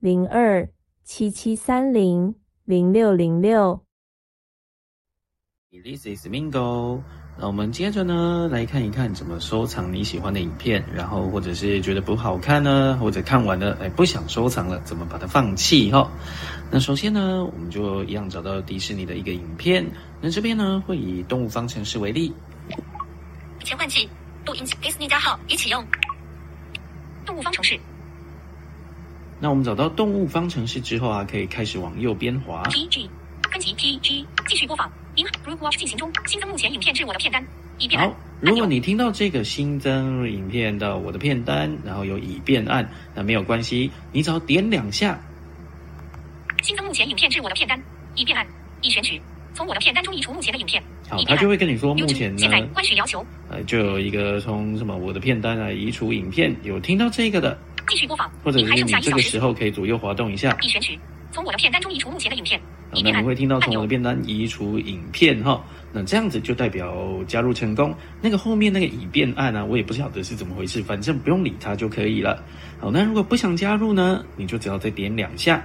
零二七七三零零六零六。This is Mingo。那我们接着呢来看一看怎么收藏你喜欢的影片，然后或者是觉得不好看呢，或者看完了哎不想收藏了，怎么把它放弃哈？那首先呢，我们就一样找到迪士尼的一个影片。那这边呢会以动物方程式为例。切换器，录音迪士尼加号已启用。动物方程式。那我们找到动物方程式之后啊，可以开始往右边滑。P G 分级 P G 继续播放。您 Group Watch 进行中，新增目前影片至我的片单。已变好，如果你听到这个新增影片到我的片单，然后有已变按，那没有关系，你只要点两下。新增目前影片至我的片单。已变按，已选取。从我的片单中移除目前的影片。好，他就会跟你说目前呢。现在关许要求。呃，就有一个从什么我的片单来移除影片，有听到这个的。继续播放，或者是你这个时候可以左右滑动一下。已选取，从我的片单中移除目前的影片。那你会听到从我的片单移除影片哈，那这样子就代表加入成功。那个后面那个已变按呢，我也不晓得是怎么回事，反正不用理它就可以了。好，那如果不想加入呢，你就只要再点两下，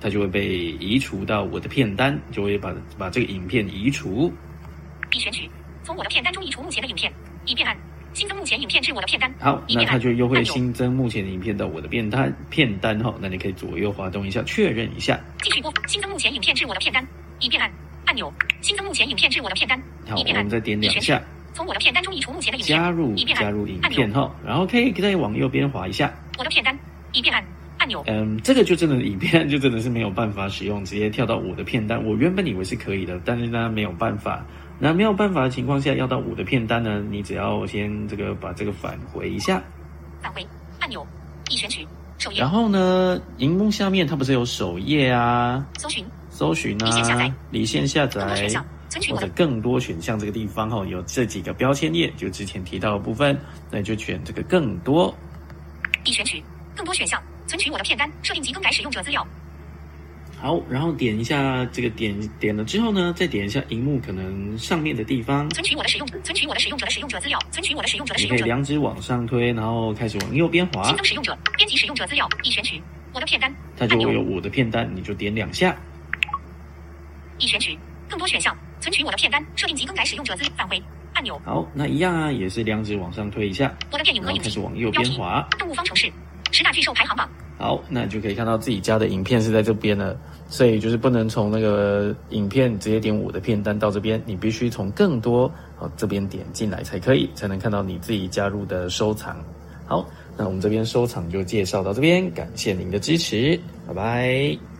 它就会被移除到我的片单，就会把把这个影片移除。已选取，从我的片单中移除目前的影片。已变按。新增目前影片至我的片单。好，那它就又会新增目前的影片到我的片单片单哈。那你可以左右滑动一下，确认一下。继续播。新增目前影片至我的片单。已变按按钮。新增目前影片至我的片单。好，我们再点两下。从我的片单中移除目前的影片。加入加入影片哈，然后可以再往右边滑一下。我的片单。已变按按钮。嗯，这个就真的影片就真的是没有办法使用，直接跳到我的片单。我原本以为是可以的，但是呢没有办法。那没有办法的情况下，要到五的片单呢？你只要先这个把这个返回一下，返回按钮已选取首页。然后呢，荧幕下面它不是有首页啊？搜寻搜寻啊，离线下载或者更多选项这个地方哦，有这几个标签页，就之前提到的部分，那就选这个更多。已选取更多选项，存取我的片单，设定及更改使用者资料。好，然后点一下这个点点了之后呢，再点一下荧幕可能上面的地方，存取我的使用者，存取我的使用者的使用者资料，存取我的使用者的使用者。你可以两指往上推，然后开始往右边滑。新增使用者，编辑使用者资料，已选取我的片单。它就会有我的片单，你就点两下。已选取更多选项，存取我的片单，设定及更改使用者资料返回按钮。好，那一样啊，也是两指往上推一下。我的电影和影开始往右边滑。动物方程式十大巨兽排行榜。好，那你就可以看到自己家的影片是在这边了，所以就是不能从那个影片直接点我的片单到这边，你必须从更多哦这边点进来才可以，才能看到你自己加入的收藏。好，那我们这边收藏就介绍到这边，感谢您的支持，拜拜。